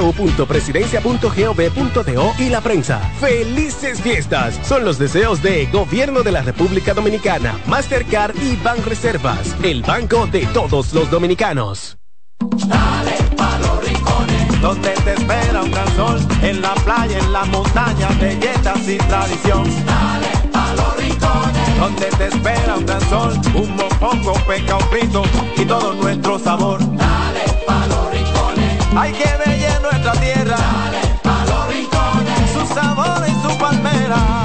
www.presidencia.gov.do y la prensa. ¡Felices fiestas! Son los deseos de Gobierno de la República Dominicana, Mastercard y Banreservas, el banco de todos los dominicanos. Dale pa los rincones, donde te espera un gran sol, en la playa, en la montaña, belletas y tradición. Dale pa los rincones, donde te espera un gran sol, un mopongo, peca, un frito y todo nuestro sabor. Dale pa los rincones, hay que ver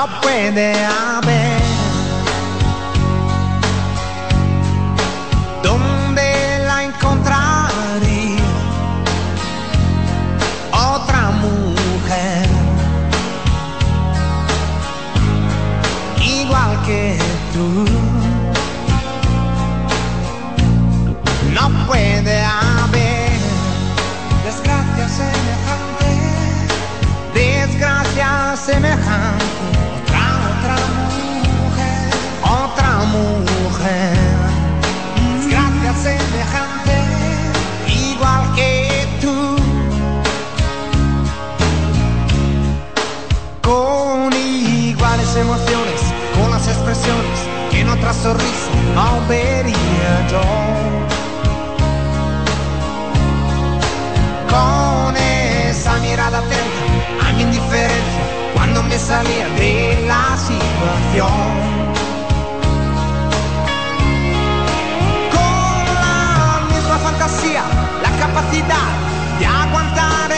No puede haber. ¿Dónde tra sorrisi Almeria Joy. Con essa mirata attenta a mia indifferenza quando mi salia della situazione. Con la misma fantasia, la capacità di aguantare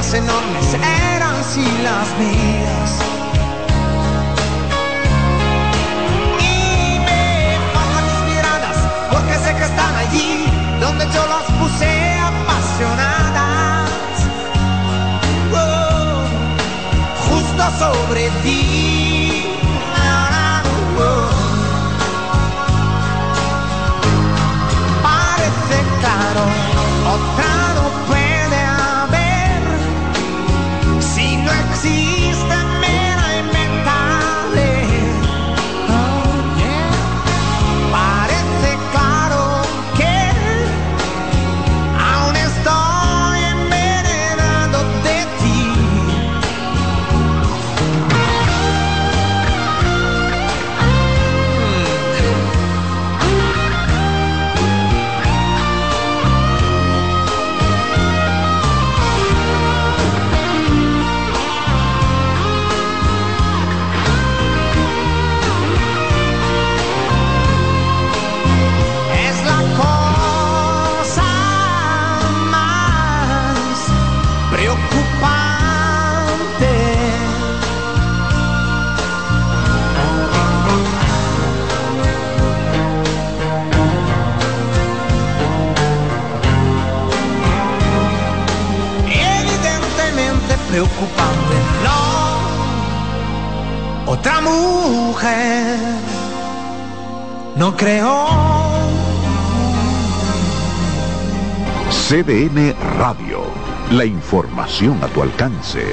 más enormes eran sí las mías. Y me faltan mis miradas, porque sé que están allí, donde yo las puse apasionadas. Oh, justo sobre ti. Evidentemente preocupante, no. Otra mujer, no creo. CDN Radio. La información a tu alcance.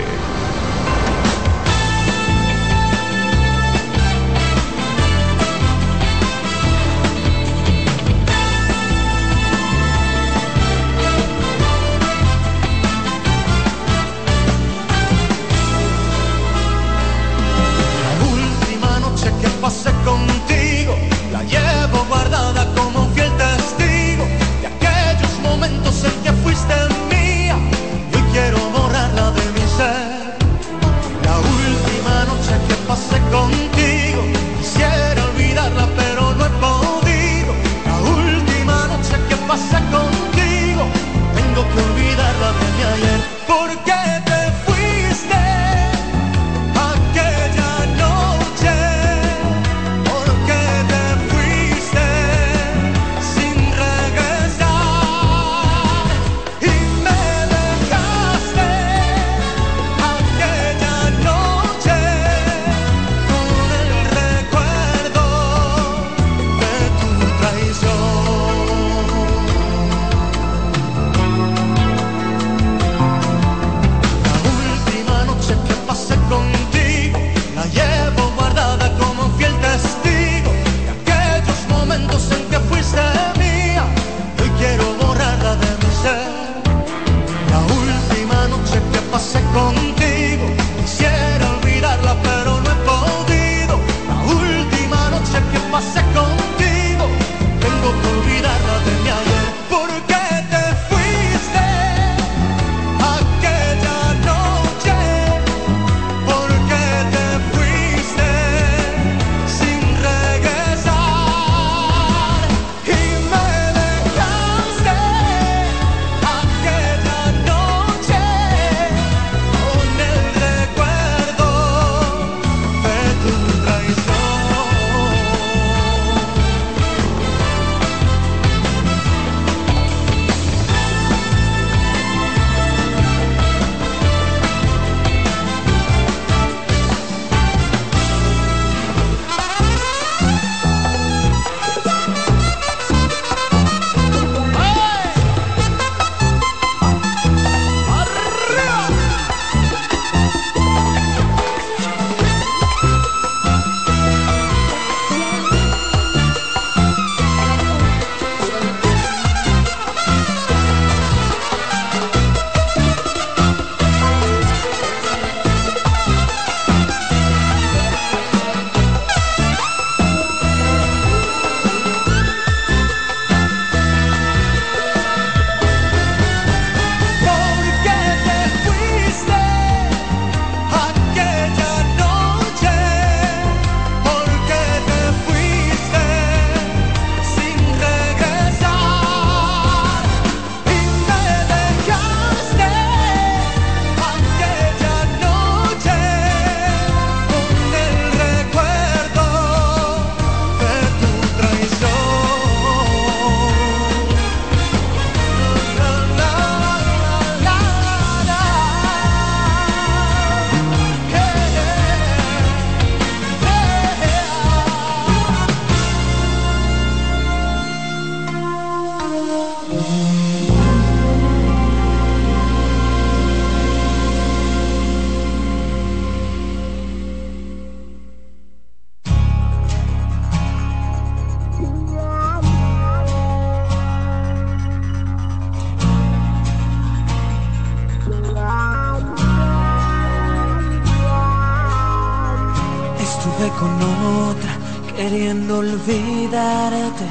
Con otra queriendo olvidarte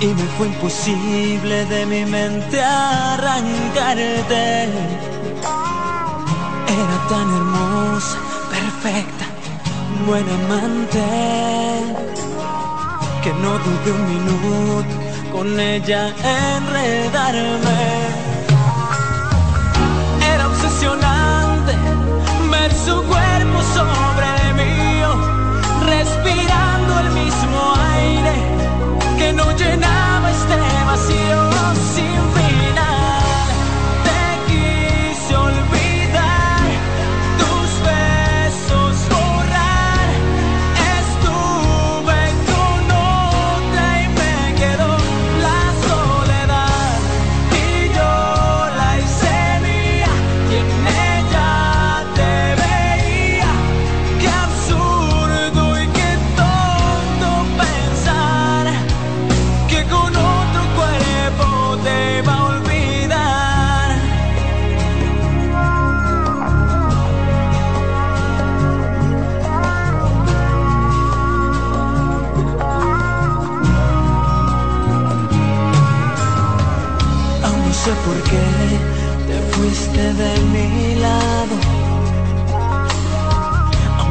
y me fue imposible de mi mente arrancarte. Era tan hermosa, perfecta, buena amante, que no dudé un minuto con ella enredarme. Sobre el mío, respirando el mismo aire que no llenaba este vacío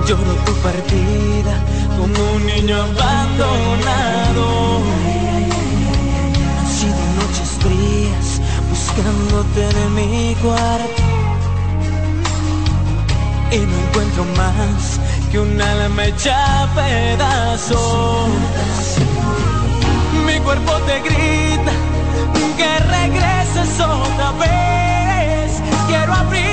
lloro tu partida como un niño abandonado. Han sido noches frías buscándote en mi cuarto. Y no encuentro más que un alma hecha pedazos. Mi cuerpo te grita que regreses otra vez. Quiero abrigarme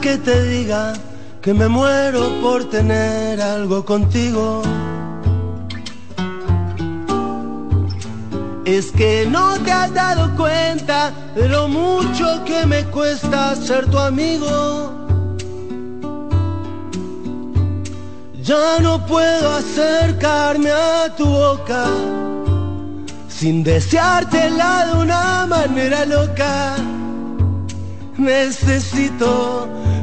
Que te diga que me muero por tener algo contigo. Es que no te has dado cuenta de lo mucho que me cuesta ser tu amigo. Ya no puedo acercarme a tu boca sin deseártela de una manera loca. Necesito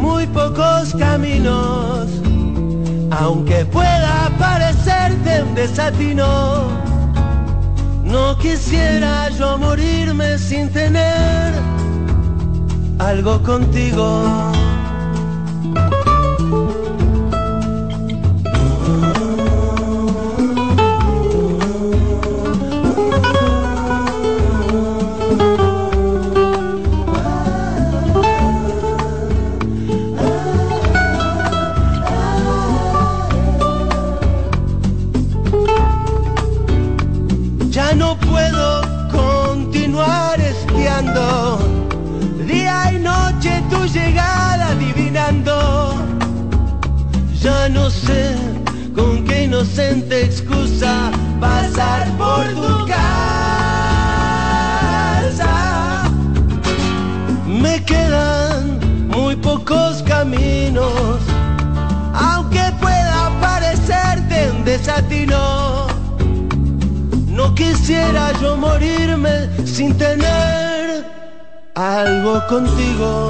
muy pocos caminos, aunque pueda parecerte un desatino. No quisiera yo morirme sin tener algo contigo. Contigo.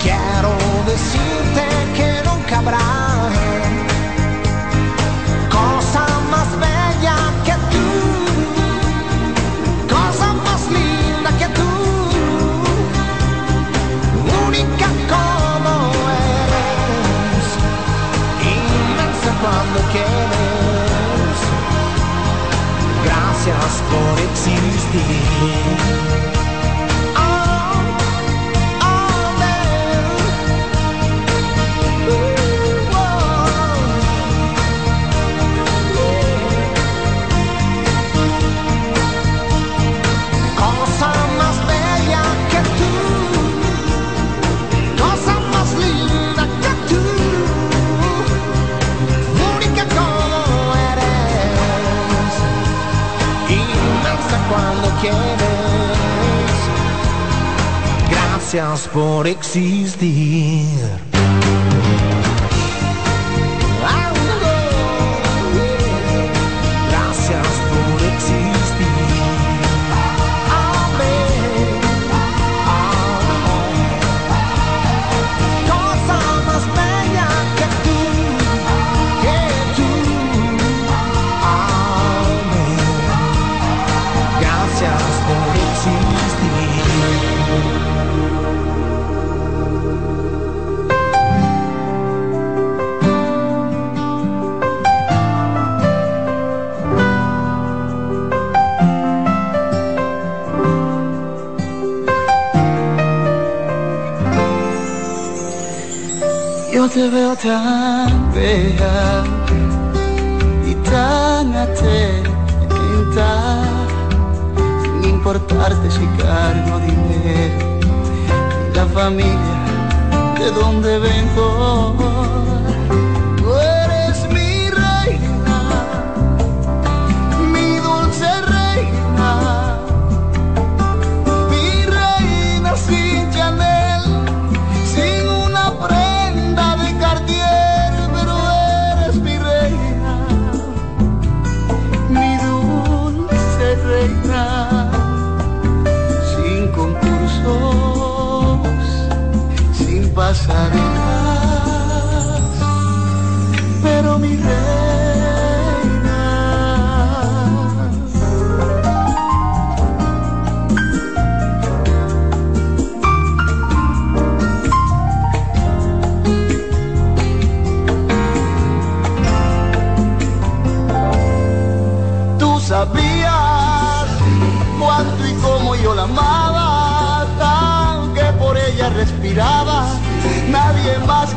Quiero decirte que nunca habrá cosa más bella que tú, cosa más linda que tú, única como eres, inmensa cuando quieres. Gracias por existir. Cuando quieres. Gracias por existir. Tan bella y tan atenta, sin importarte si cargo dinero y la familia de donde vengo.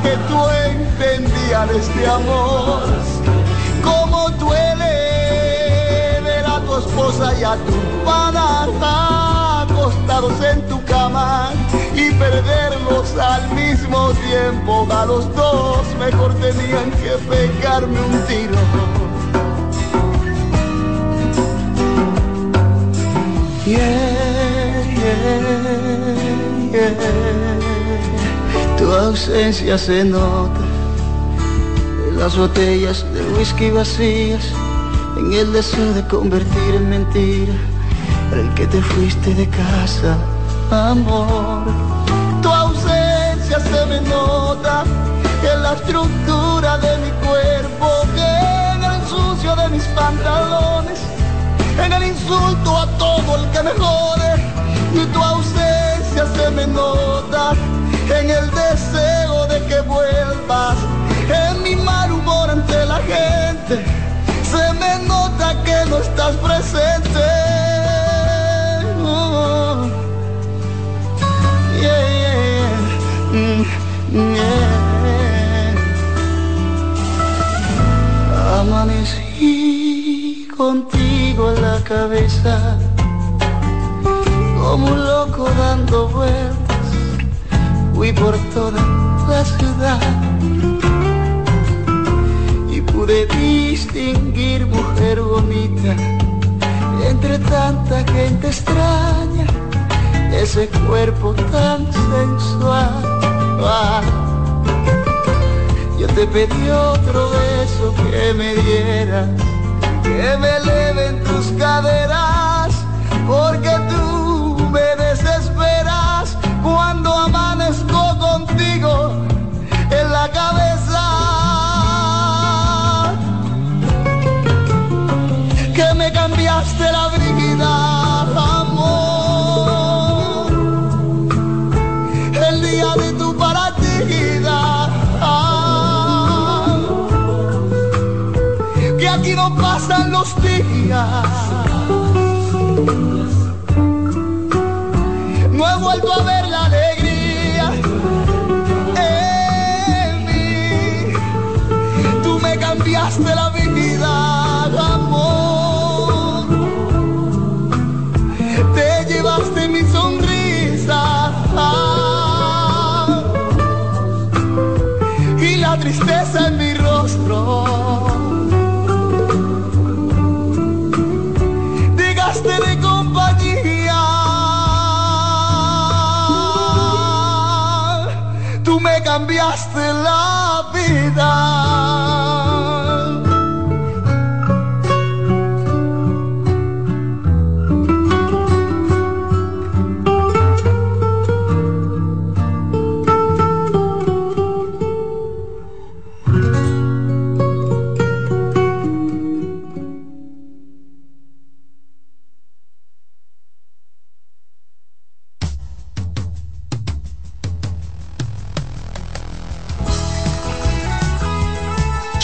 Que tú entendía de este amor. Cómo duele ver a tu esposa y a tu pana acostados en tu cama y perderlos al mismo tiempo. A los dos mejor tenían que pegarme un tiro. Yeah, yeah, yeah. Tu ausencia se nota en las botellas de whisky vacías, en el deseo de convertir en mentira el que te fuiste de casa, amor. Tu ausencia se me nota en la estructura de mi cuerpo, en el sucio de mis pantalones en el insulto a todo el que me jode y tu ausencia se me nota en el deseo de que vuelvas en mi mal humor ante la gente se me nota que no estás presente Oh. Mm. Amanecí contigo en la cabeza, como un loco dando vueltas, fui por toda la ciudad y pude distinguir mujer bonita entre tanta gente extraña, ese cuerpo tan sensual. Ah. Yo te pedí otro beso que me dieras que me eleven tus caderas, porque tú No he vuelto a ver la alegría en mí. Tú me cambiaste la vida, amor. Te llevaste mi sonrisa. Y la tristeza en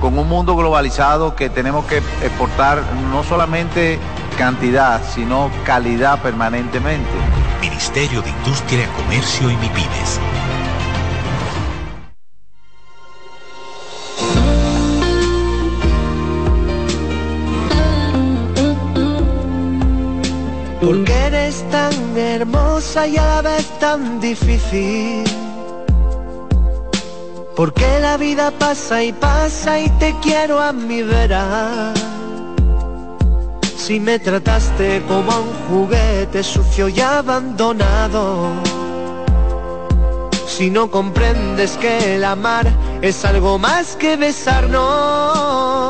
con un mundo globalizado que tenemos que exportar no solamente cantidad, sino calidad permanentemente. Ministerio de Industria, Comercio y MIPIMES. Porque eres tan hermosa y a la vez tan difícil. Porque la vida pasa y pasa y te quiero a mi vera. Si me trataste como a un juguete sucio y abandonado. Si no comprendes que el amar es algo más que besarnos.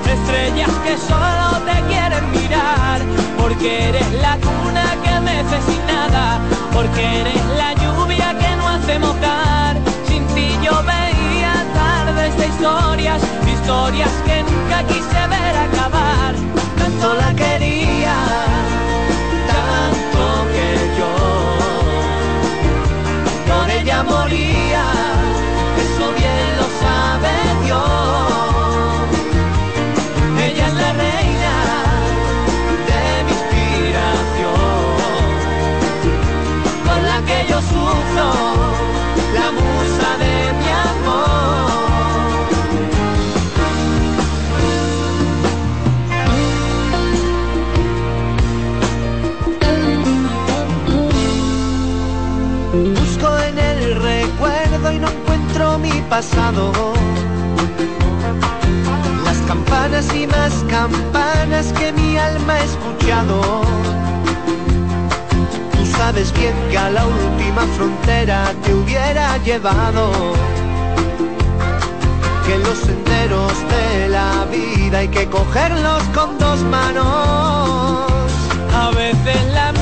estrellas que solo te quieren mirar. Porque eres la cuna que mece sin nada, porque eres la lluvia que no hace mojar. Sin ti yo veía tardes de historias, historias que nunca quise ver acabar. Tanto la quería, tanto que yo por ella moría. Busco en el recuerdo y no encuentro mi pasado. Las campanas y más campanas que mi alma ha escuchado. Tú sabes bien que a la última frontera te hubiera llevado. Que los senderos de la vida hay que cogerlos con dos manos. A veces la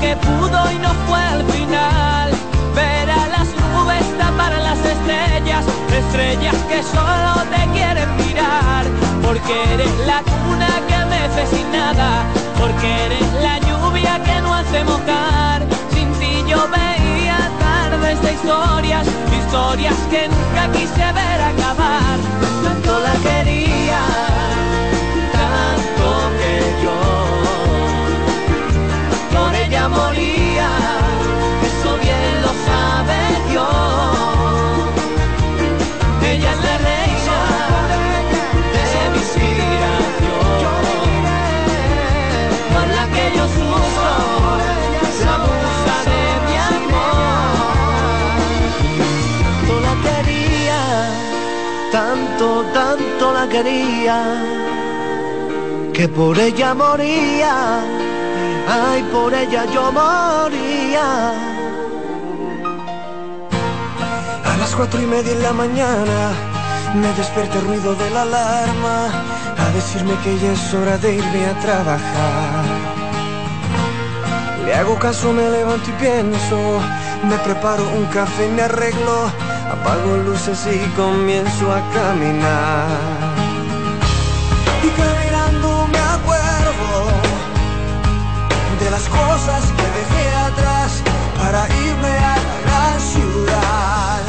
que pudo y no fue al final. Ver a las nubes tapar a las estrellas, estrellas que solo te quieren mirar. Porque eres la cuna que mece sin nada, porque eres la lluvia que no hace mojar. Sin ti yo veía tardes de historias, historias que nunca quise ver acabar. Tanto la quería, quería, que por ella moría, ay, por ella yo moría. A las cuatro y media en la mañana me despierta el ruido de la alarma a decirme que ya es hora de irme a trabajar. Le hago caso, me levanto y pienso, me preparo un café, y me arreglo, apago luces y comienzo a caminar y caminando me acuerdo de las cosas que dejé atrás para irme a la gran ciudad.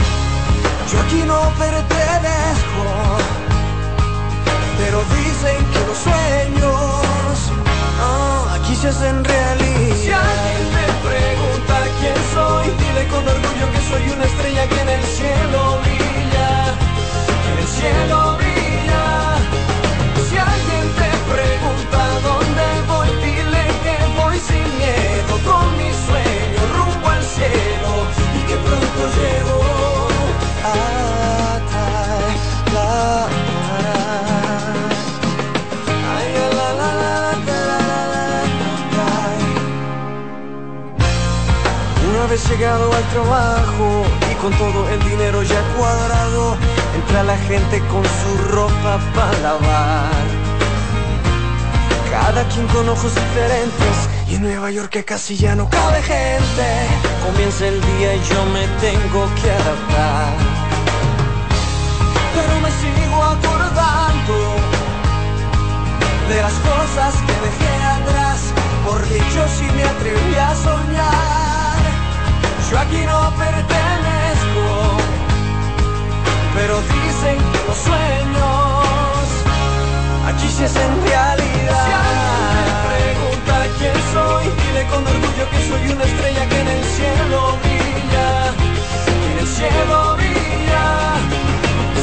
Yo aquí no pertenezco, pero dicen que los sueños ah, aquí se hacen realidad. Si alguien me pregunta quién soy, dile con orgullo que soy una estrella que en el cielo brilla, que en el cielo brilla. Una vez llegado al trabajo y con todo el dinero ya cuadrado, entra la gente con su ropa para lavar. Cada quien con ojos diferentes y en Nueva York casi ya no cabe gente Comienza el día y yo me tengo que adaptar. Pero me sigo acordando de las cosas que dejé atrás, porque yo sí me atreví a soñar. Yo aquí no pertenezco, pero dicen que los sueños aquí se hacen realidad quién soy, dile con orgullo que soy una estrella que en el cielo brilla, que en el cielo brilla.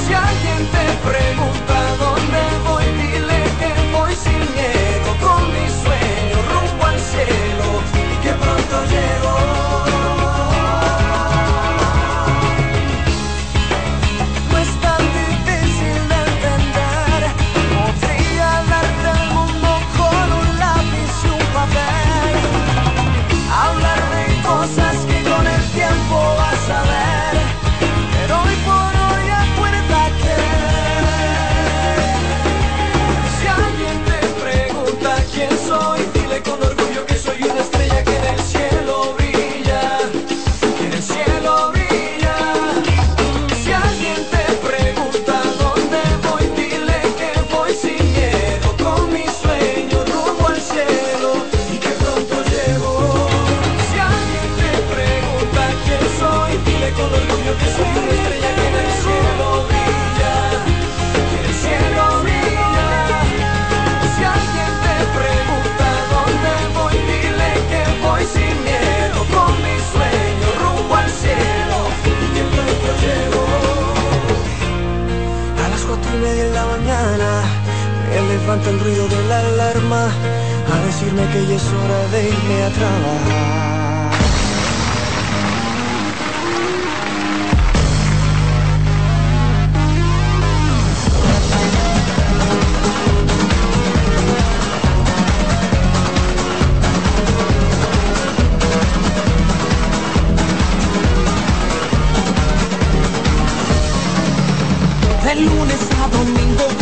Si alguien te pregunta dónde voy, dile que voy sin miedo con mi sueño rumbo al cielo. el ruido de la alarma a decirme que ya es hora de irme a trabajar. De lunes a domingo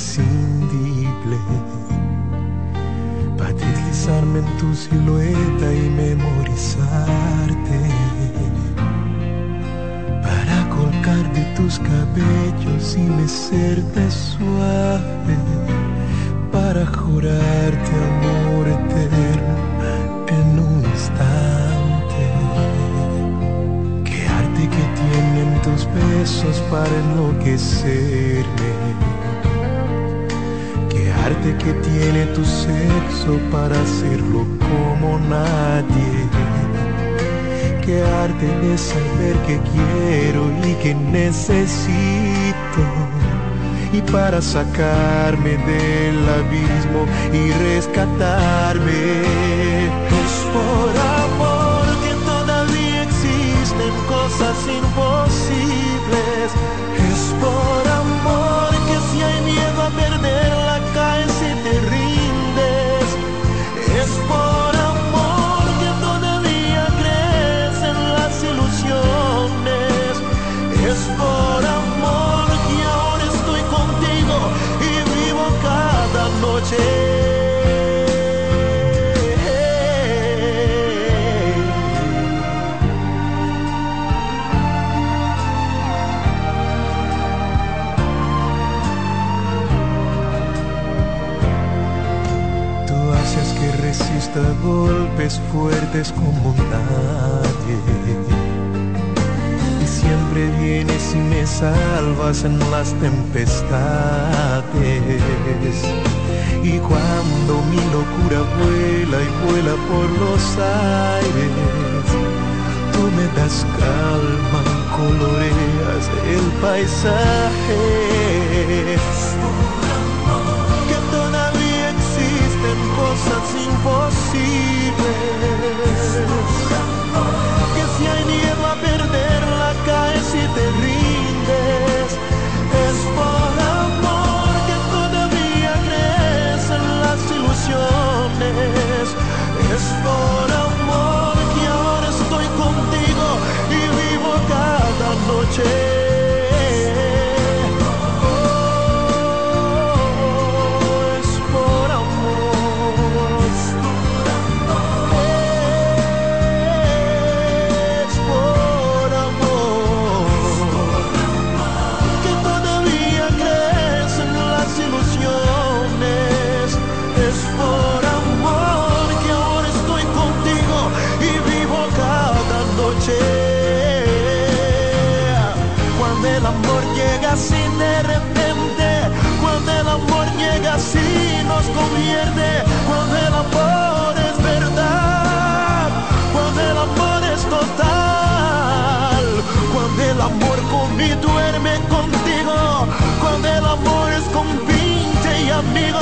Imprescindible para deslizarme en tu silueta y memorizarte. Para colgar de tus cabellos y mecerte suave. Para jurarte amor eterno en un instante. Qué arte que tienen tus besos para enloquecerme. Que tiene tu sexo para hacerlo como nadie. Qué arte de saber que quiero y que necesito. Y para sacarme del abismo y rescatarme. Es por amor que todavía existen cosas imposibles. Es por amor fuertes como nadie. Y siempre vienes y me salvas en las tempestades. Y cuando mi locura vuela y vuela por los aires, tú me das calma, coloreas el paisaje. Cosas imposibles. Que si hay miedo a perderla caes y te rindes. Es por amor que todavía crees en las ilusiones. Es por amor que ahora estoy contigo y vivo cada noche. Así nos convierte, cuando el amor es verdad, cuando el amor es total, cuando el amor con y duerme contigo, cuando el amor es con y amigo,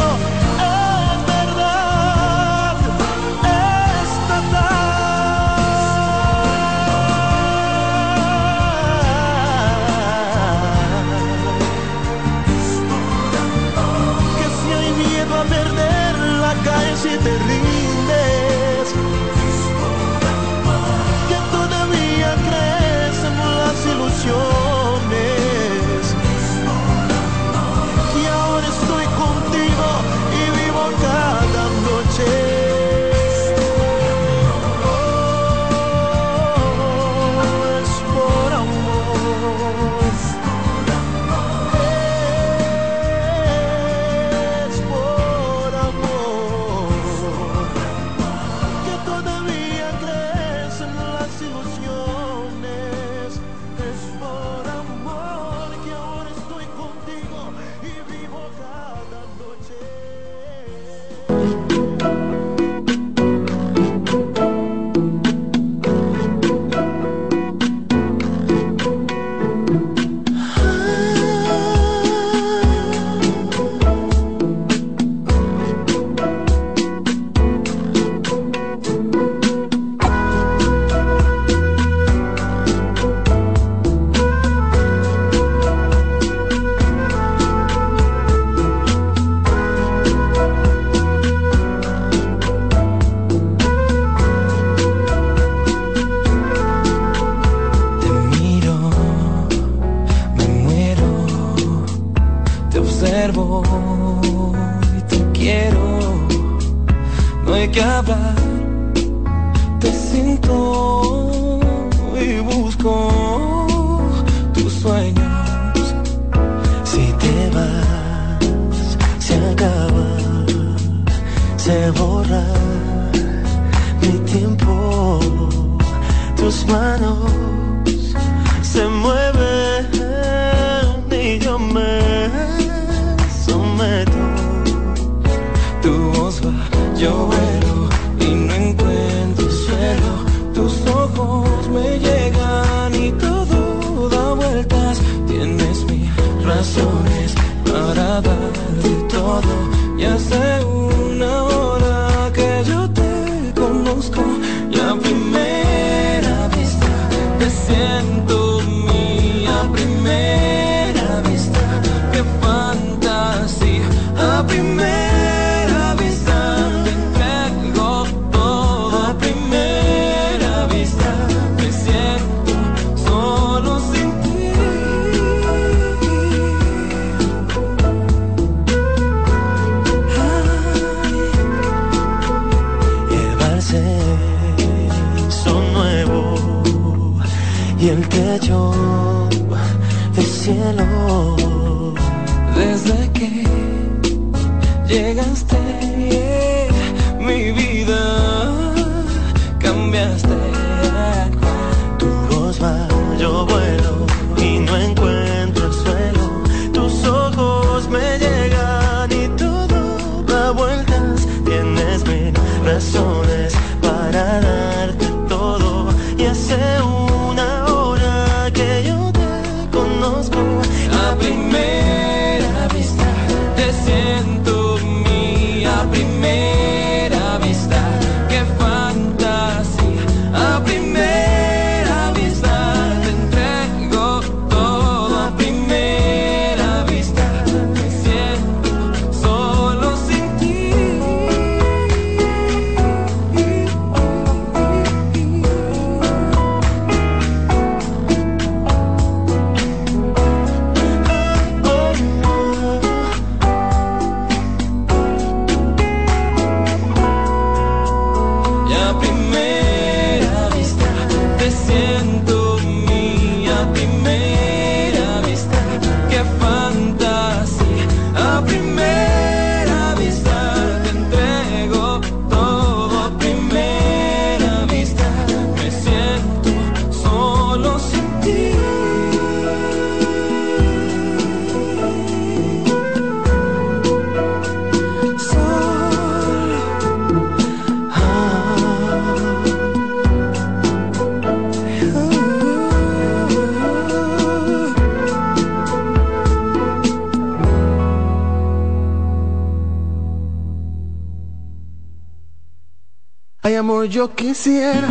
quisiera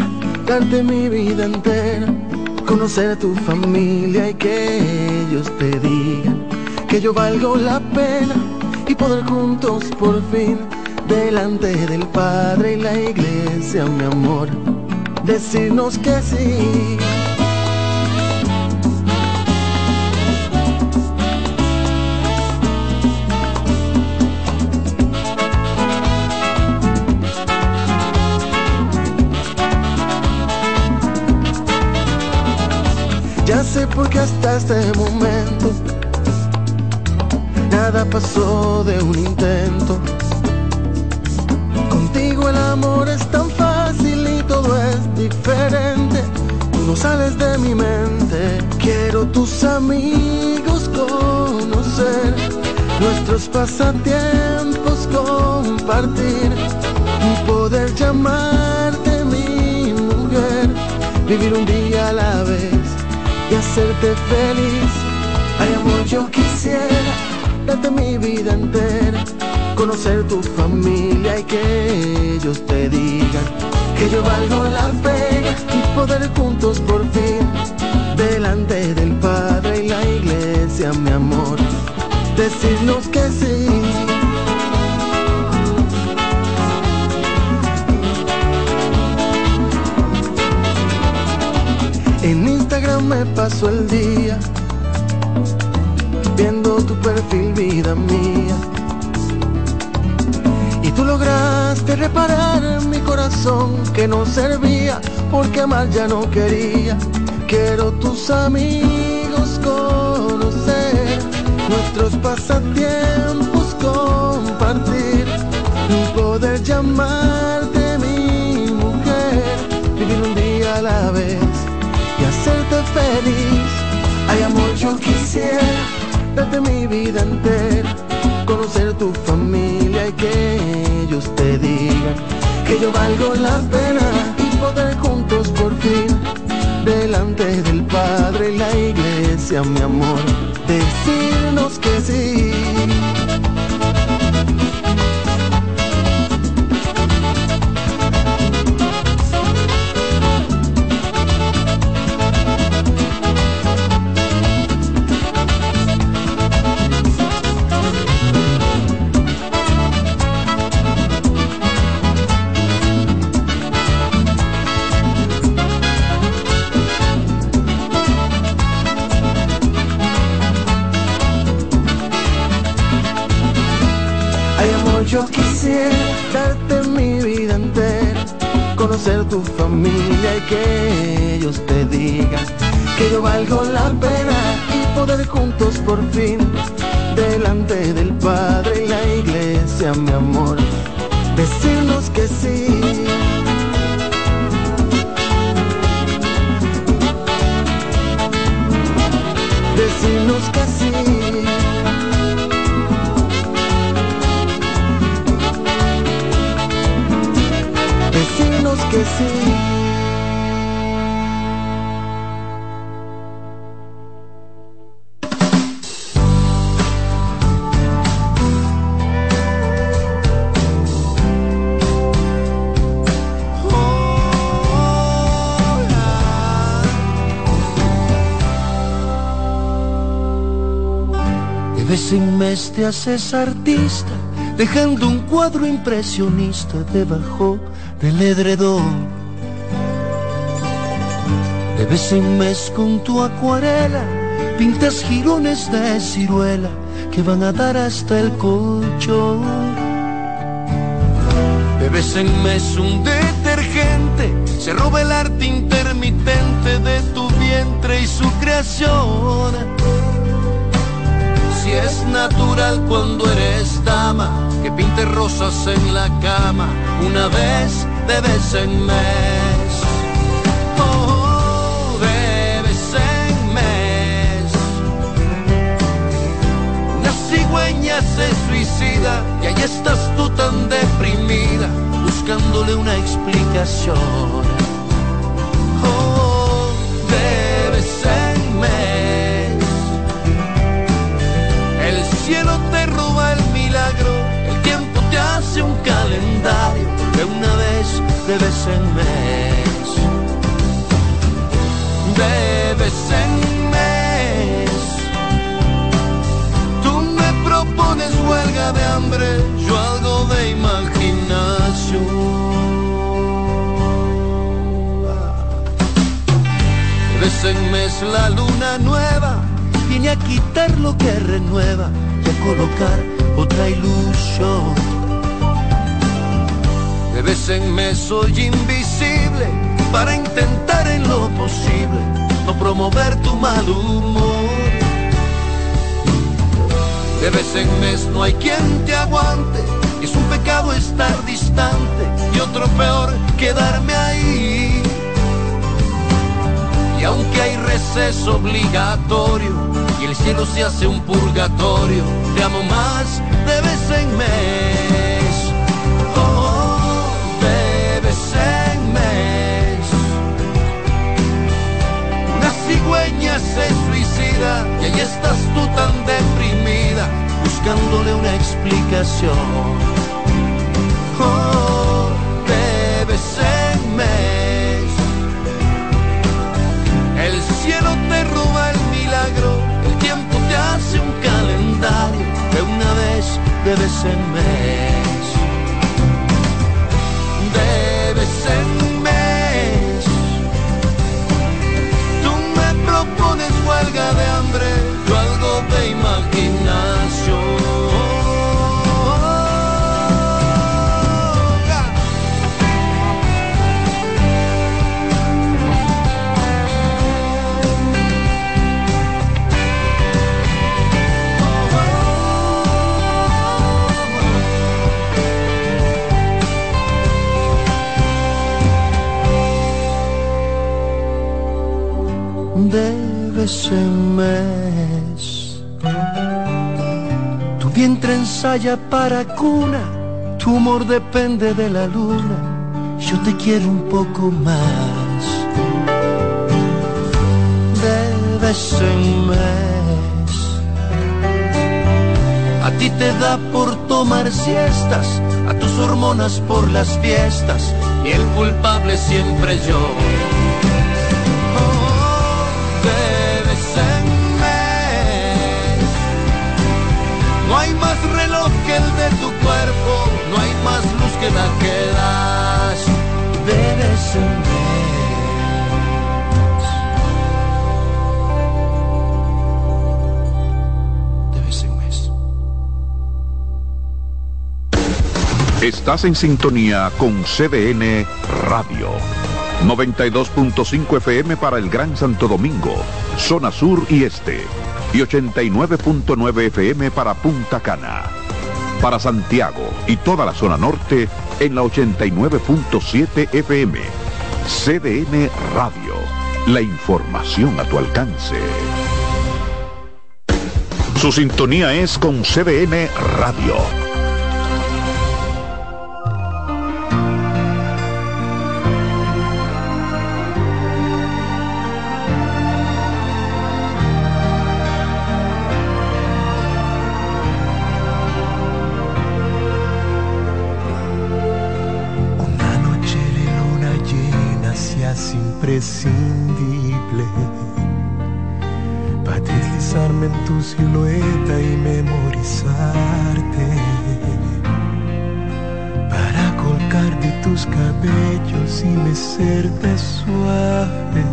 darte mi vida entera, conocer a tu familia y que ellos te digan que yo valgo la pena y poder juntos por fin delante del Padre y la iglesia, mi amor, decirnos que sí. Este momento nada pasó de un intento. Contigo el amor es tan fácil y todo es diferente. Tú no sales de mi mente. Quiero tus amigos conocer, nuestros pasatiempos compartir y poder llamarte mi mujer, vivir un día a la vez y hacerte feliz. Ay amor, yo quisiera darte mi vida entera, conocer tu familia y que ellos te digan que yo valgo la pena y poder juntos por fin delante del Padre y la iglesia, mi amor, decirnos que sí. Paso el día viendo tu perfil, vida mía. Y tú lograste reparar mi corazón que no servía porque amar ya no quería. Quiero tus amigos conocer, nuestros pasatiempos compartir poder llamarte mi mujer, vivir un día a la vez hacerte feliz. Ay amor, yo quisiera darte mi vida entera, conocer tu familia y que ellos te digan que yo valgo la pena y poder juntos por fin delante del Padre y la iglesia, mi amor, decirnos que sí. Y que ellos te digan que yo valgo la pena y poder juntos por fin delante del Padre y la iglesia, mi amor, decirnos que sí. En mes te haces artista, dejando un cuadro impresionista debajo del edredón. De en mes con tu acuarela, pintas jirones de ciruela que van a dar hasta el colchón. De en mes un detergente se roba el arte intermitente de tu vientre y su creación. Si es natural cuando eres dama, que pinte rosas en la cama una vez de vez en mes. Oh, de vez en mes. Una cigüeña se suicida y ahí estás tú tan deprimida, buscándole una explicación. El tiempo te hace un calendario de una vez, de vez en mes. De vez en mes. Tú me propones huelga de hambre, yo algo de imaginación. De vez en mes la luna nueva viene a quitar lo que renueva y a colocar otra ilusión. De vez en mes soy invisible para intentar en lo posible no promover tu mal humor. De vez en mes no hay quien te aguante es un pecado estar distante y otro peor quedarme ahí. Y aunque hay receso obligatorio y el cielo se hace un purgatorio, te amo más de vez en mes. Oh, de en mes. Una cigüeña se suicida y ahí estás tú tan deprimida, buscándole una explicación. De para cuna, tu humor depende de la luna. Yo te quiero un poco más. De vez en mes. A ti te da por tomar siestas, a tus hormonas por las fiestas, y el culpable siempre yo. de vez en mes. No hay más reloj de tu cuerpo, no hay más luz que la que das. De vez en mes. De vez en mes. Estás en sintonía con CDN Radio. 92.5 FM para el Gran Santo Domingo, zona sur y este. Y 89.9 FM para Punta Cana. Para Santiago y toda la zona norte en la 89.7 FM. CDN Radio. La información a tu alcance. Su sintonía es con CDN Radio. Y mecerte suave.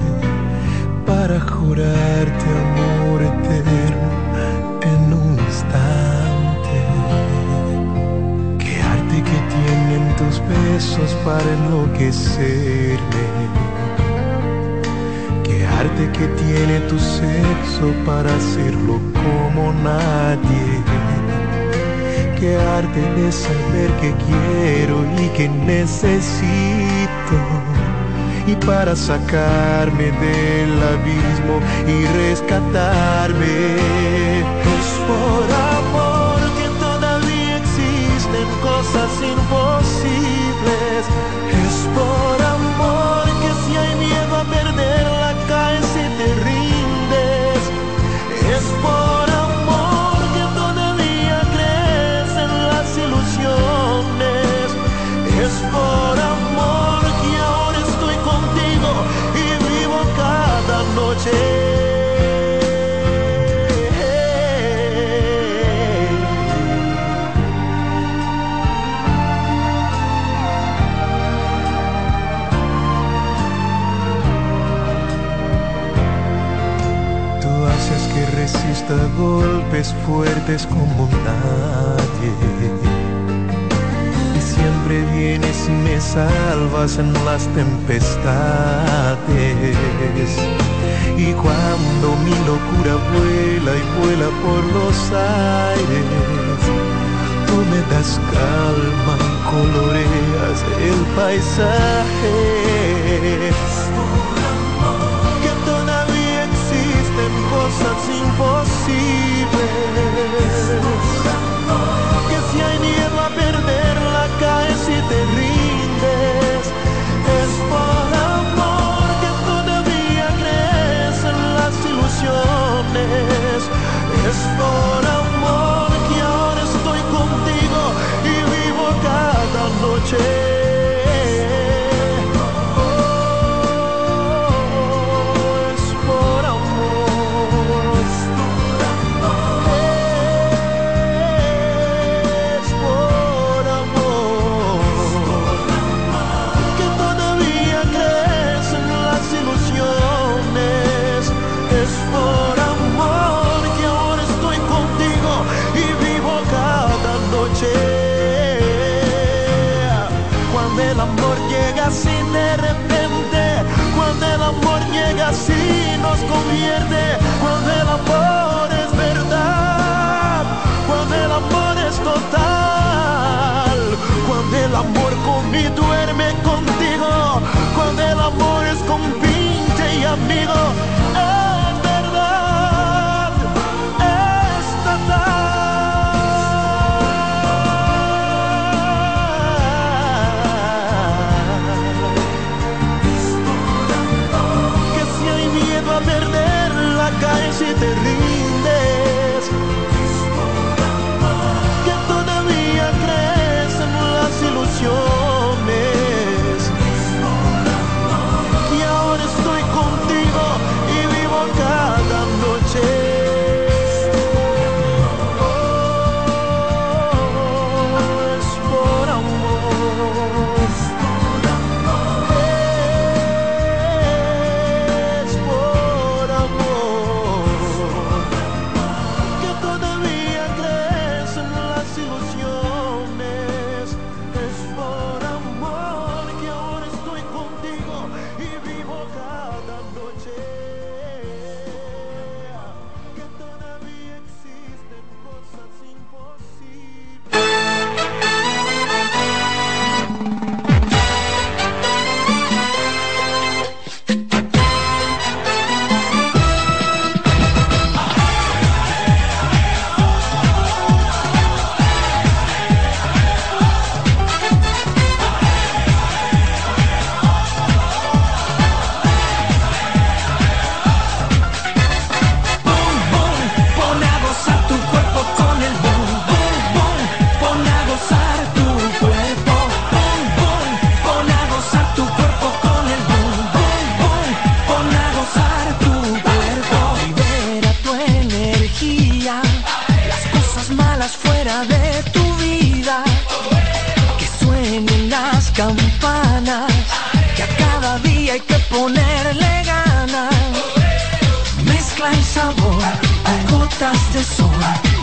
Para jurarte amor eterno en un instante. Qué arte que tienen tus besos para enloquecerme. Qué arte que tiene tu sexo para hacerlo como nadie. Qué arte de saber que quiero y que necesito. Y para sacarme del abismo y rescatarme. Es por amor que todavía existen cosas imposibles. Es por resista golpes fuertes como nadie. Y siempre vienes y me salvas en las tempestades. Y cuando mi locura vuela y vuela por los aires, tú me das calma, coloreas el paisaje. Que todavía existen cosas imposibles. Que si hay miedo a perderla caes y te rindes. Es por amor que ahora estoy contigo y vivo cada noche. Convierte, cuando el amor es verdad, cuando el amor es total, cuando el amor y duerme contigo, cuando el amor es compinche y amigo, es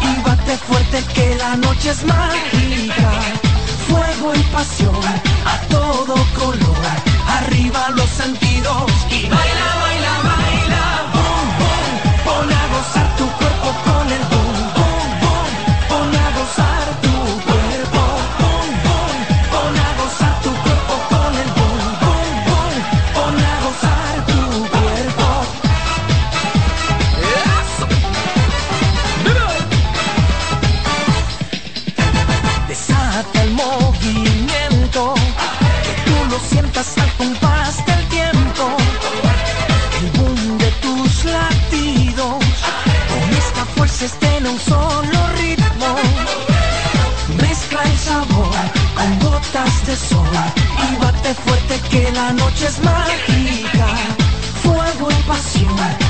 Y bate fuerte que la noche es mágica. Fuego y pasión a todo color. Arriba los sentidos y baila, baila, baila. Boom, boom. Pon a gozar tu cuerpo. que la noche es mágica, fuego y pasión.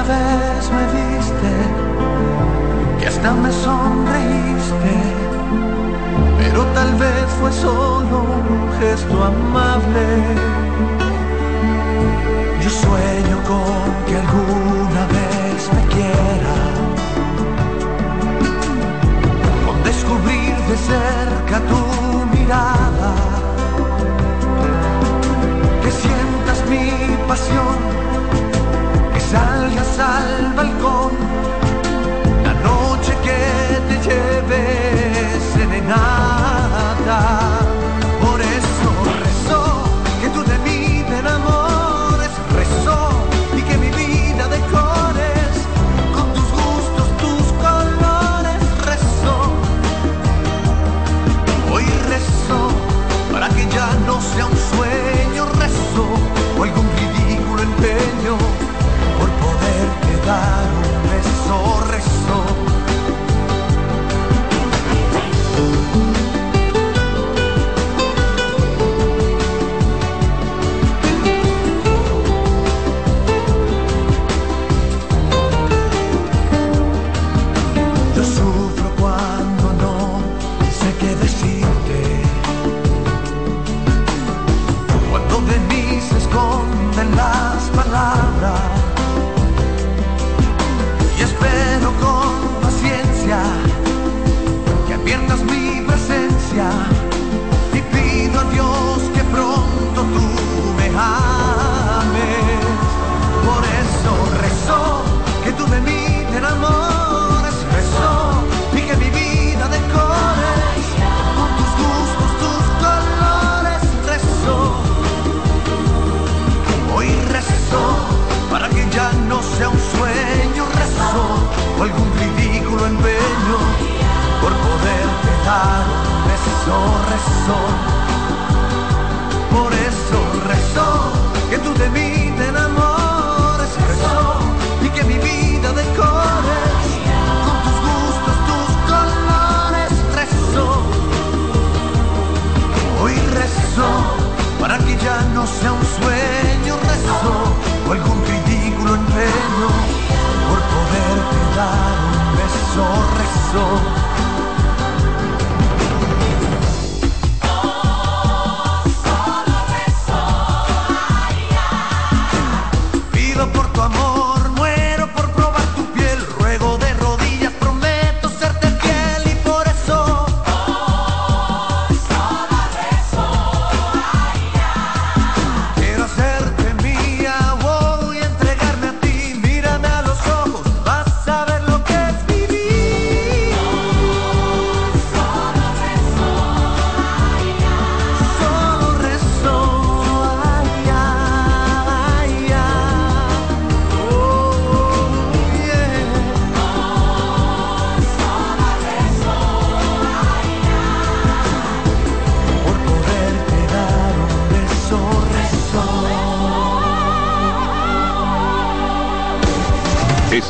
Una vez me diste que hasta me sonreíste, pero tal vez fue solo un gesto amable. Yo sueño con que alguna vez me quiera, con descubrir de cerca tu mirada, que sientas mi pasión salgas al balcón, la noche que te lleve serenata. rezar, rezo. Por eso rezo que tú de mí te enamores, rezo y que mi vida decores con tus gustos, tus colores, rezo. Hoy rezo para que ya no sea un sueño, rezo o algún ridículo empeño por poderte dar un beso, rezo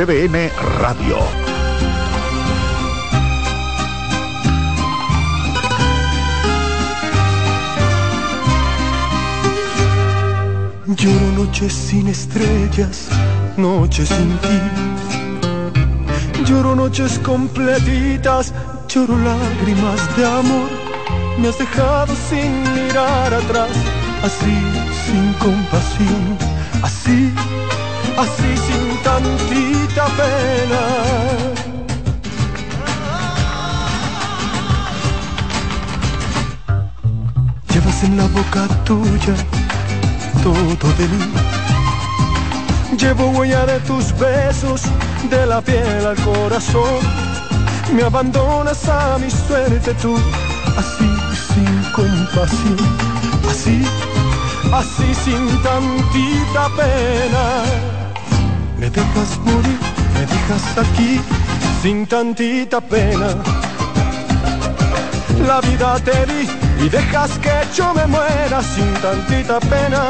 CDN Radio. Lloro noches sin estrellas, noches sin ti. Lloro noches completitas, lloro lágrimas de amor. Me has dejado sin mirar atrás, así sin compasión, así, así sin tantita pena. Llevas en la boca tuya todo de mí. Llevo huella de tus besos, de la piel al corazón. Me abandonas a mi suerte tú, así sin compasión, así, así sin tantita pena. Me dejas morir, me dejas aquí, sin tantita pena. La vida te di y dejas que yo me muera sin tantita pena.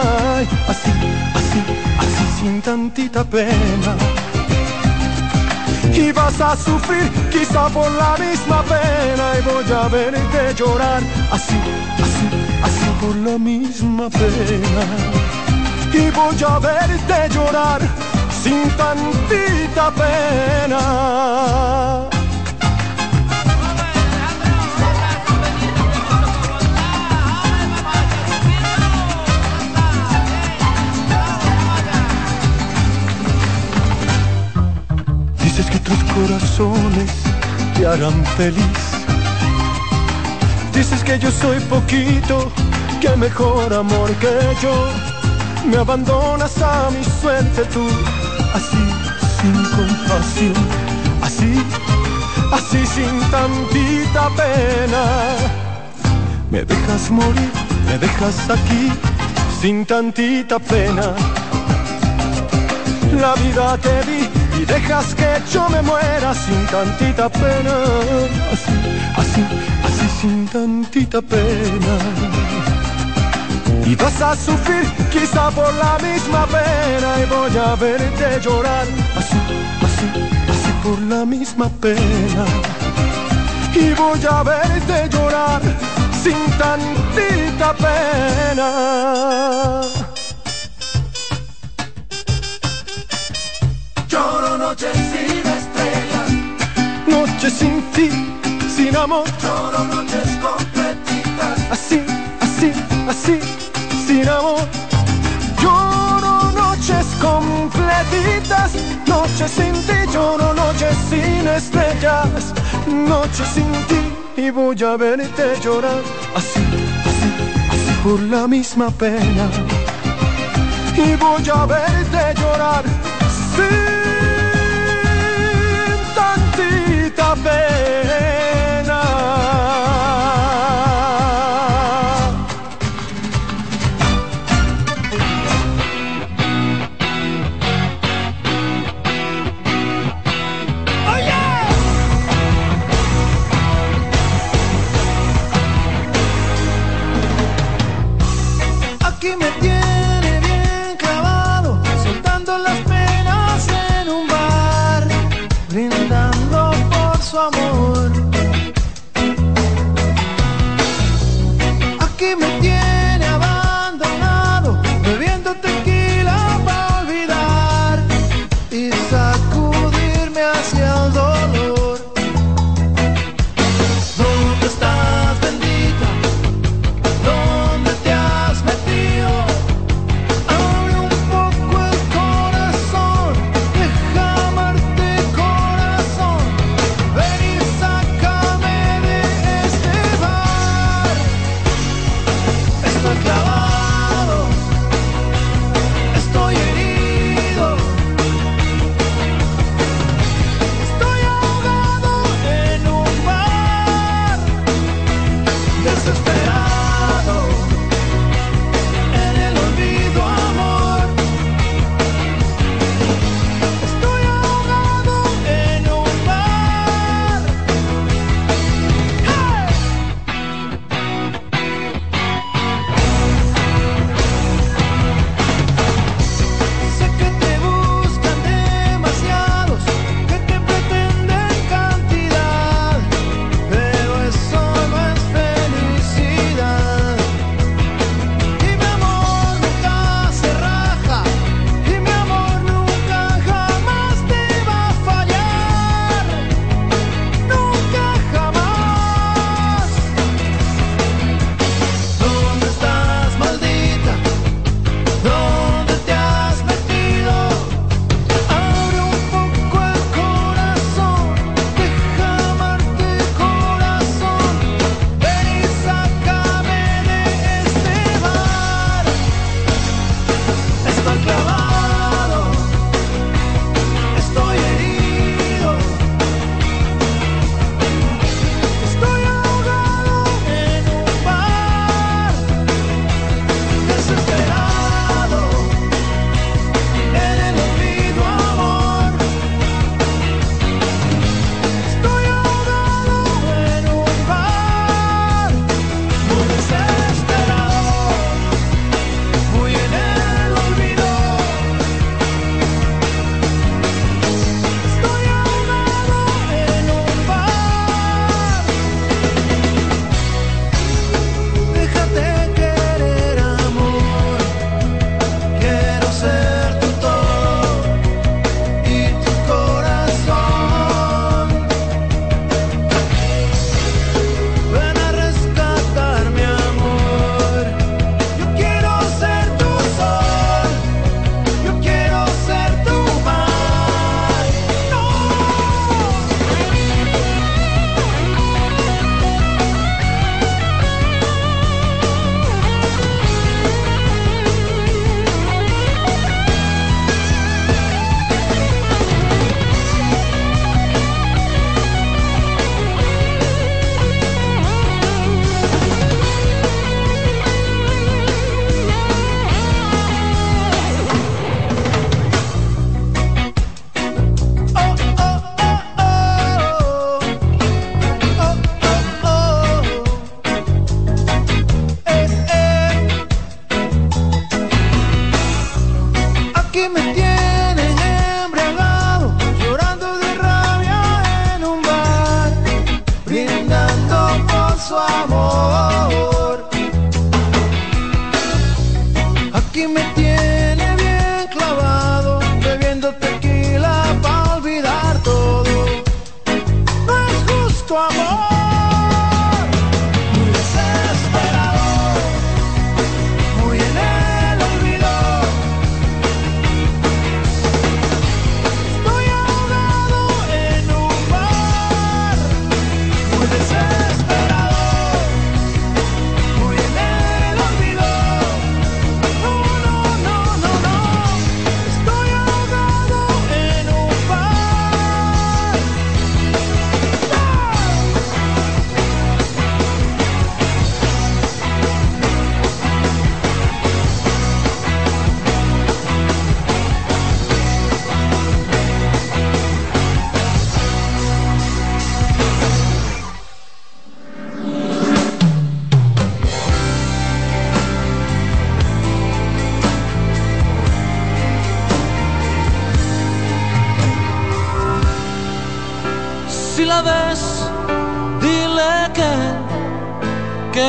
Así, así, así sin tantita pena. Y vas a sufrir quizá por la misma pena y voy a verte llorar así, así, así por la misma pena. Y voy a verte llorar sin tantita pena. Dices que tus corazones te harán feliz. Dices que yo soy poquito, que mejor amor que yo. Me abandonas a mi suerte tú, así sin compasión, así, así sin tantita pena. Me dejas morir, me dejas aquí, sin tantita pena. La vida te di y dejas que yo me muera sin tantita pena. Así, así, así sin tantita pena. Y vas a sufrir quizá por la misma pena y voy a verte llorar. Así, así, así por la misma pena. Y voy a verte llorar sin tantita pena. Lloro noches sin estrellas, Noche sin ti, sin amor. lloro noches completitas. Así, así, así, sin amor. Lloro noches completitas, noches sin ti, lloro noches sin estrellas, noches sin ti y voy a verte llorar así, así, así por la misma pena y voy a verte llorar sin tantita pena.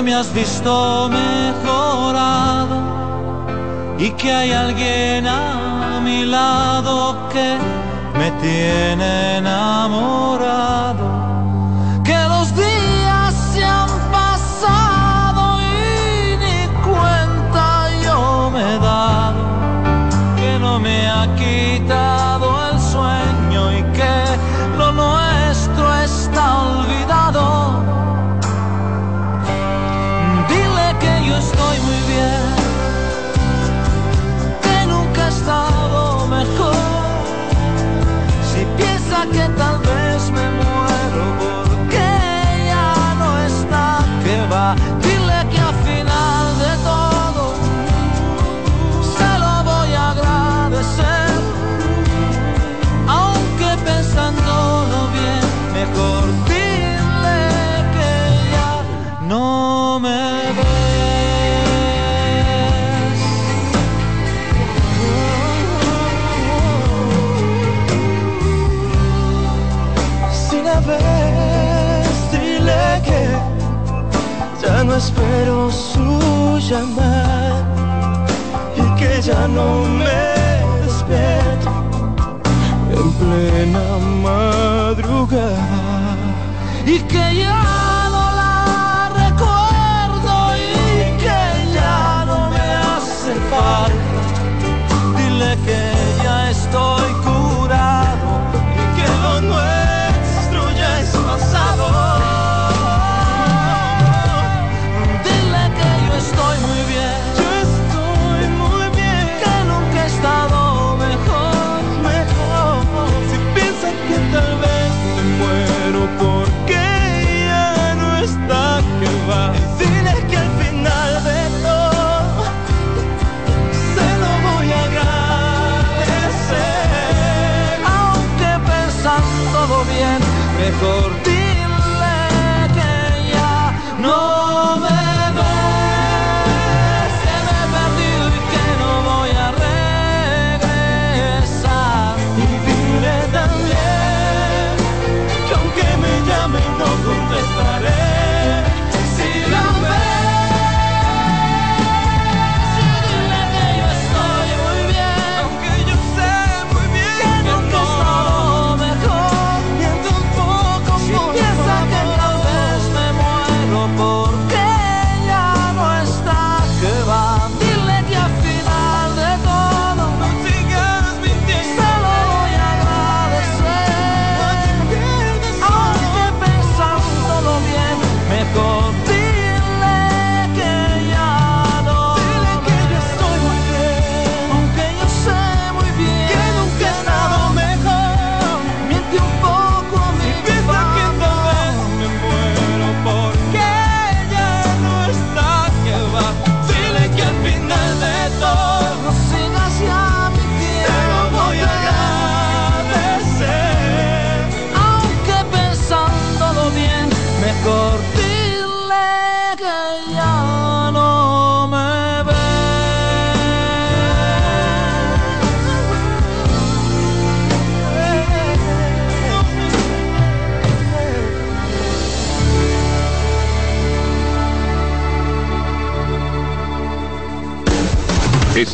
me has visto mejorado y que hay alguien a mi lado que me tiene enamorado. espero su llamar y que ya no me despierto en plena madrugada y que ya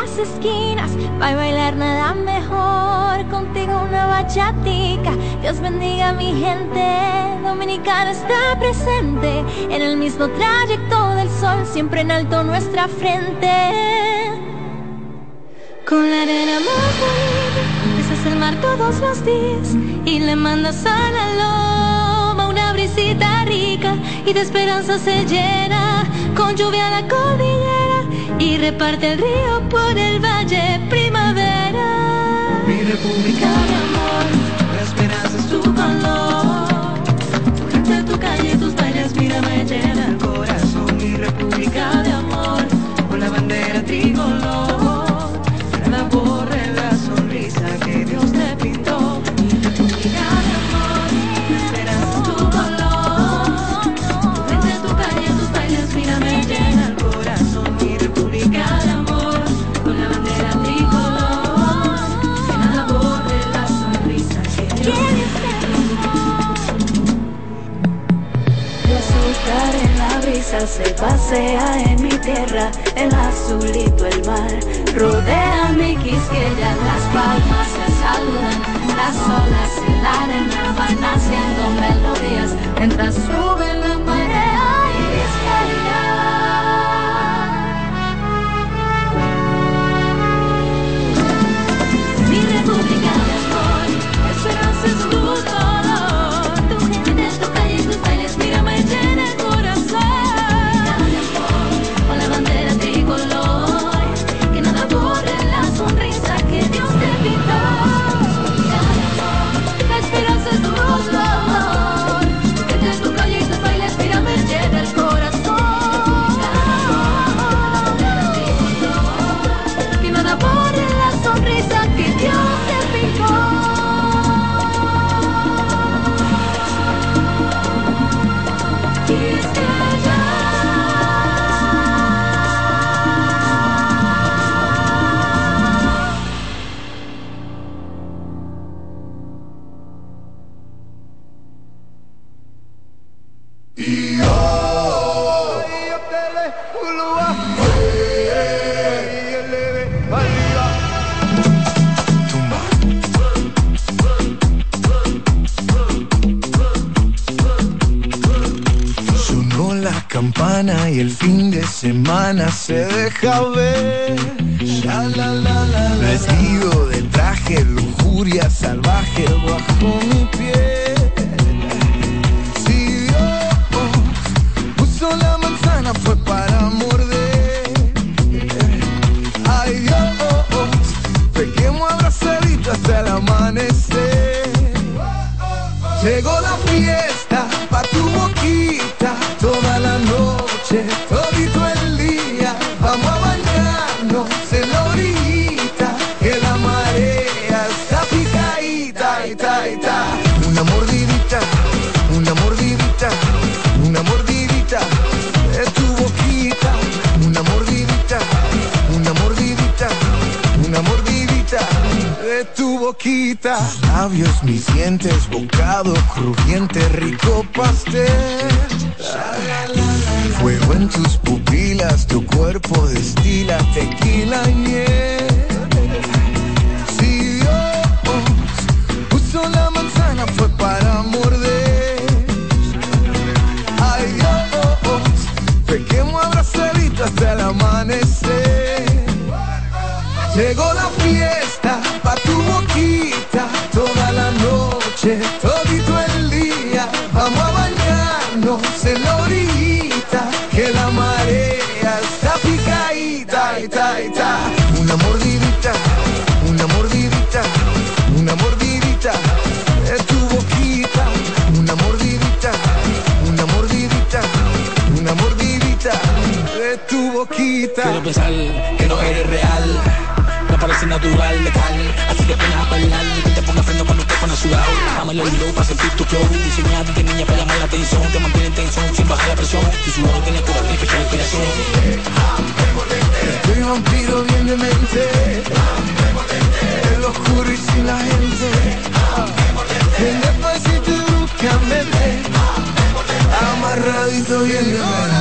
las esquinas para bailar nada mejor. Contigo una bachatica Dios bendiga a mi gente. Dominicana está presente en el mismo trayecto del sol siempre en alto nuestra frente. Con la arena más besas el mar todos los días y le mandas a la loma una brisita rica y de esperanza se llena. Con lluvia la cordillera y reparte el río por el valle primavera. Mi república de amor, la esperanza es tu calor. Durante tu calle, tus vallas, mira, me llena el corazón. Mi república de amor, con la bandera tricolor. Luna se pasea en mi tierra, el azulito el mar. Rodea mi quisqueya, las palmas se saludan, las olas en la arena van haciendo melodías mientras sube la traje, lujuria salvaje. bajo Tus labios, mis dientes, bocado crujiente, rico pastel. Fuego en tus pupilas, tu cuerpo destila tequila y miel. Si Dios puso la manzana fue para morder. Ay Dios, pequemos abrazaditos hasta el amanecer. Llegó la fiesta noche, todito el día. Vamos a bañarnos en la orillita, que la marea está picadita, ita, ita. Una mordidita, una mordidita, una mordidita de tu boquita. Una mordidita, una mordidita, una mordidita de tu boquita. Quiero pensar que no eres real. Me parece natural, oído para sentir tu flow. Diseñado de niña para llamar la atención. Te mantiene en tensión sin bajar la presión. Tu sudor tiene cura fecha de inspiración. Estoy vampiro bien de mente En lo oscuro y sin la gente En despacito y bruscamente Amarradito bien de mente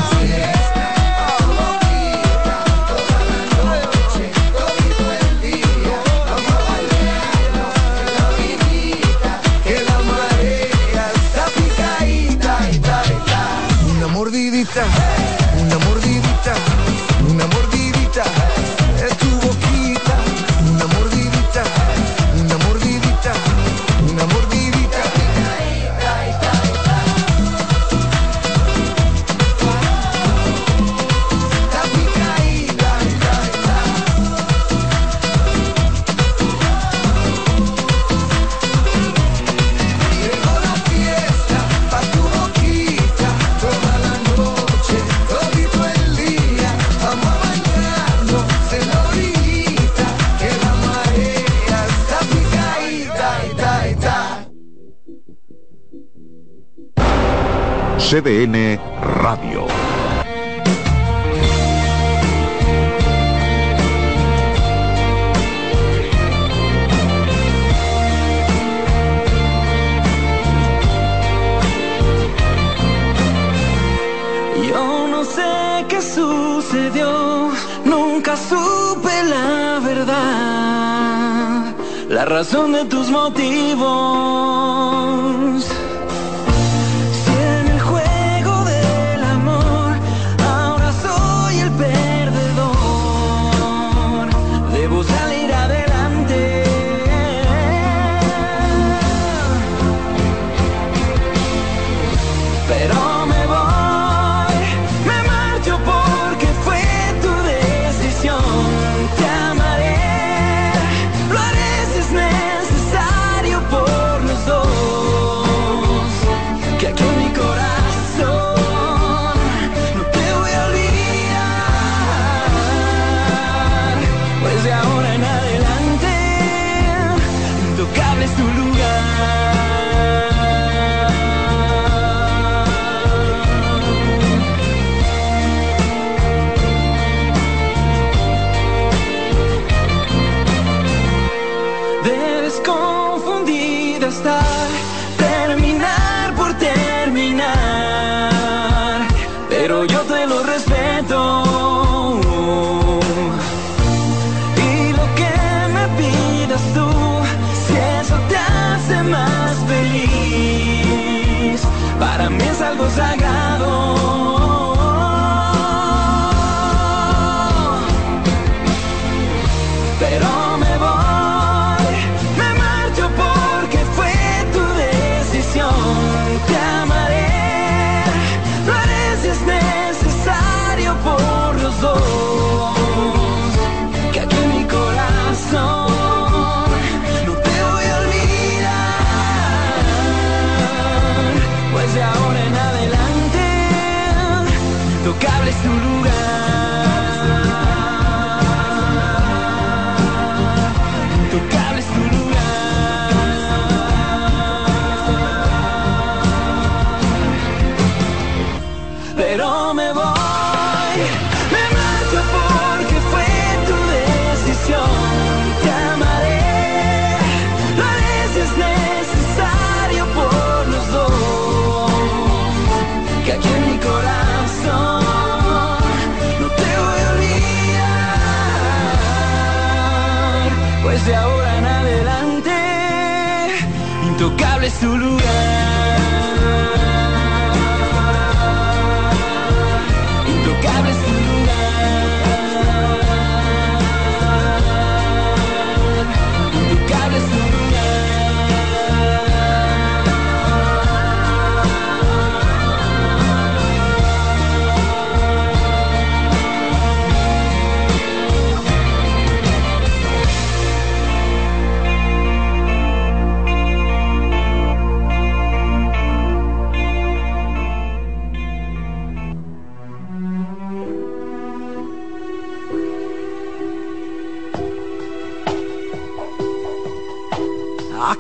sabe seu.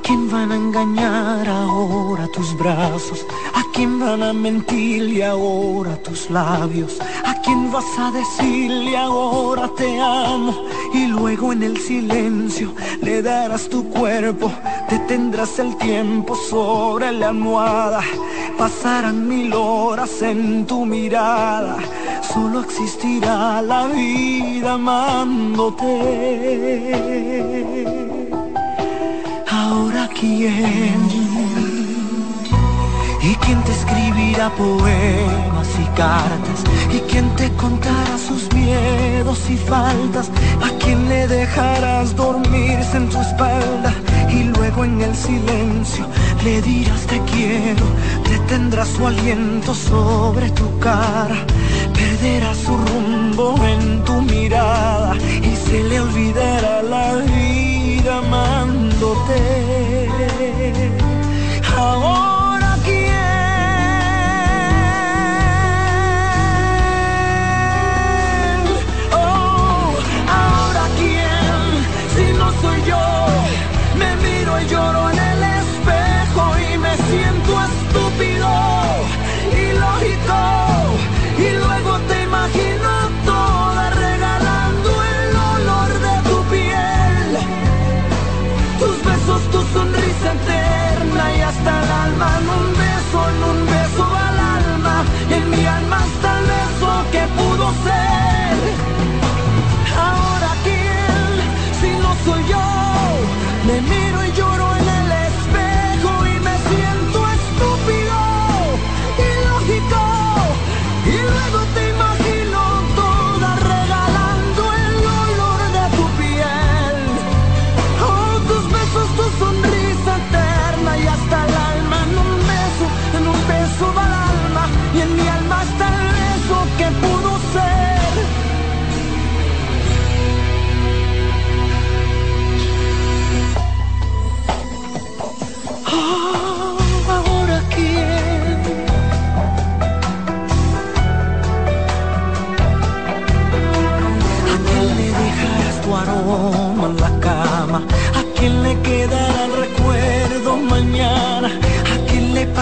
quién van a engañar ahora tus brazos? ¿A quién van a mentirle ahora tus labios? ¿A quién vas a decirle ahora te amo? Y luego en el silencio le darás tu cuerpo, detendrás el tiempo sobre la almohada. Pasarán mil horas en tu mirada, solo existirá la vida amándote. ¿Y quién te escribirá poemas y cartas? ¿Y quién te contará sus miedos y faltas? ¿A quién le dejarás dormirse en tu espalda? Y luego en el silencio le dirás te quiero, detendrás su aliento sobre tu cara, perderás su rumbo en tu mirada y se le olvidará la vida amándote. Yeah.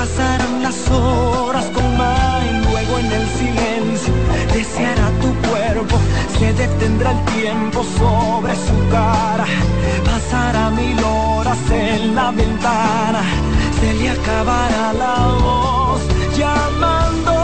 Pasarán las horas con más? Y luego en el silencio deseará tu cuerpo. Se detendrá el tiempo sobre su cara. Pasará mil horas en la ventana. Se le acabará la voz llamándote.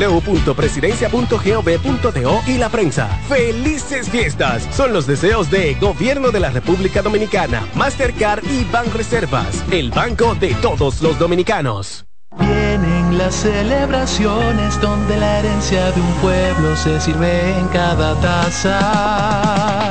www.presidencia.gov.do y la prensa. ¡Felices fiestas! Son los deseos de Gobierno de la República Dominicana, Mastercard y Banreservas, el banco de todos los dominicanos. Vienen las celebraciones donde la herencia de un pueblo se sirve en cada taza.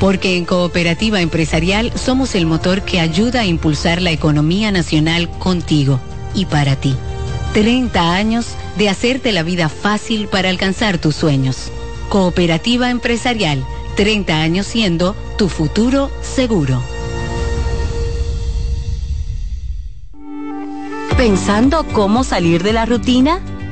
Porque en Cooperativa Empresarial somos el motor que ayuda a impulsar la economía nacional contigo y para ti. 30 años de hacerte la vida fácil para alcanzar tus sueños. Cooperativa Empresarial, 30 años siendo tu futuro seguro. ¿Pensando cómo salir de la rutina?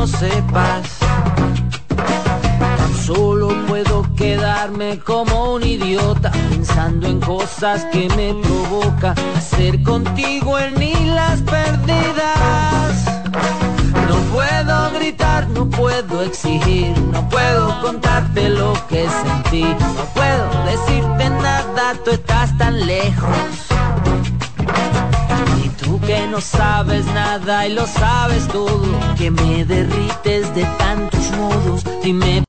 No sepas. Tan solo puedo quedarme como un idiota pensando en cosas que me provoca hacer contigo el ni las perdidas. No puedo gritar, no puedo exigir, no puedo contarte lo que sentí, no puedo decirte nada, tú estás tan lejos. No sabes nada y lo sabes todo, que me derrites de tantos modos, dime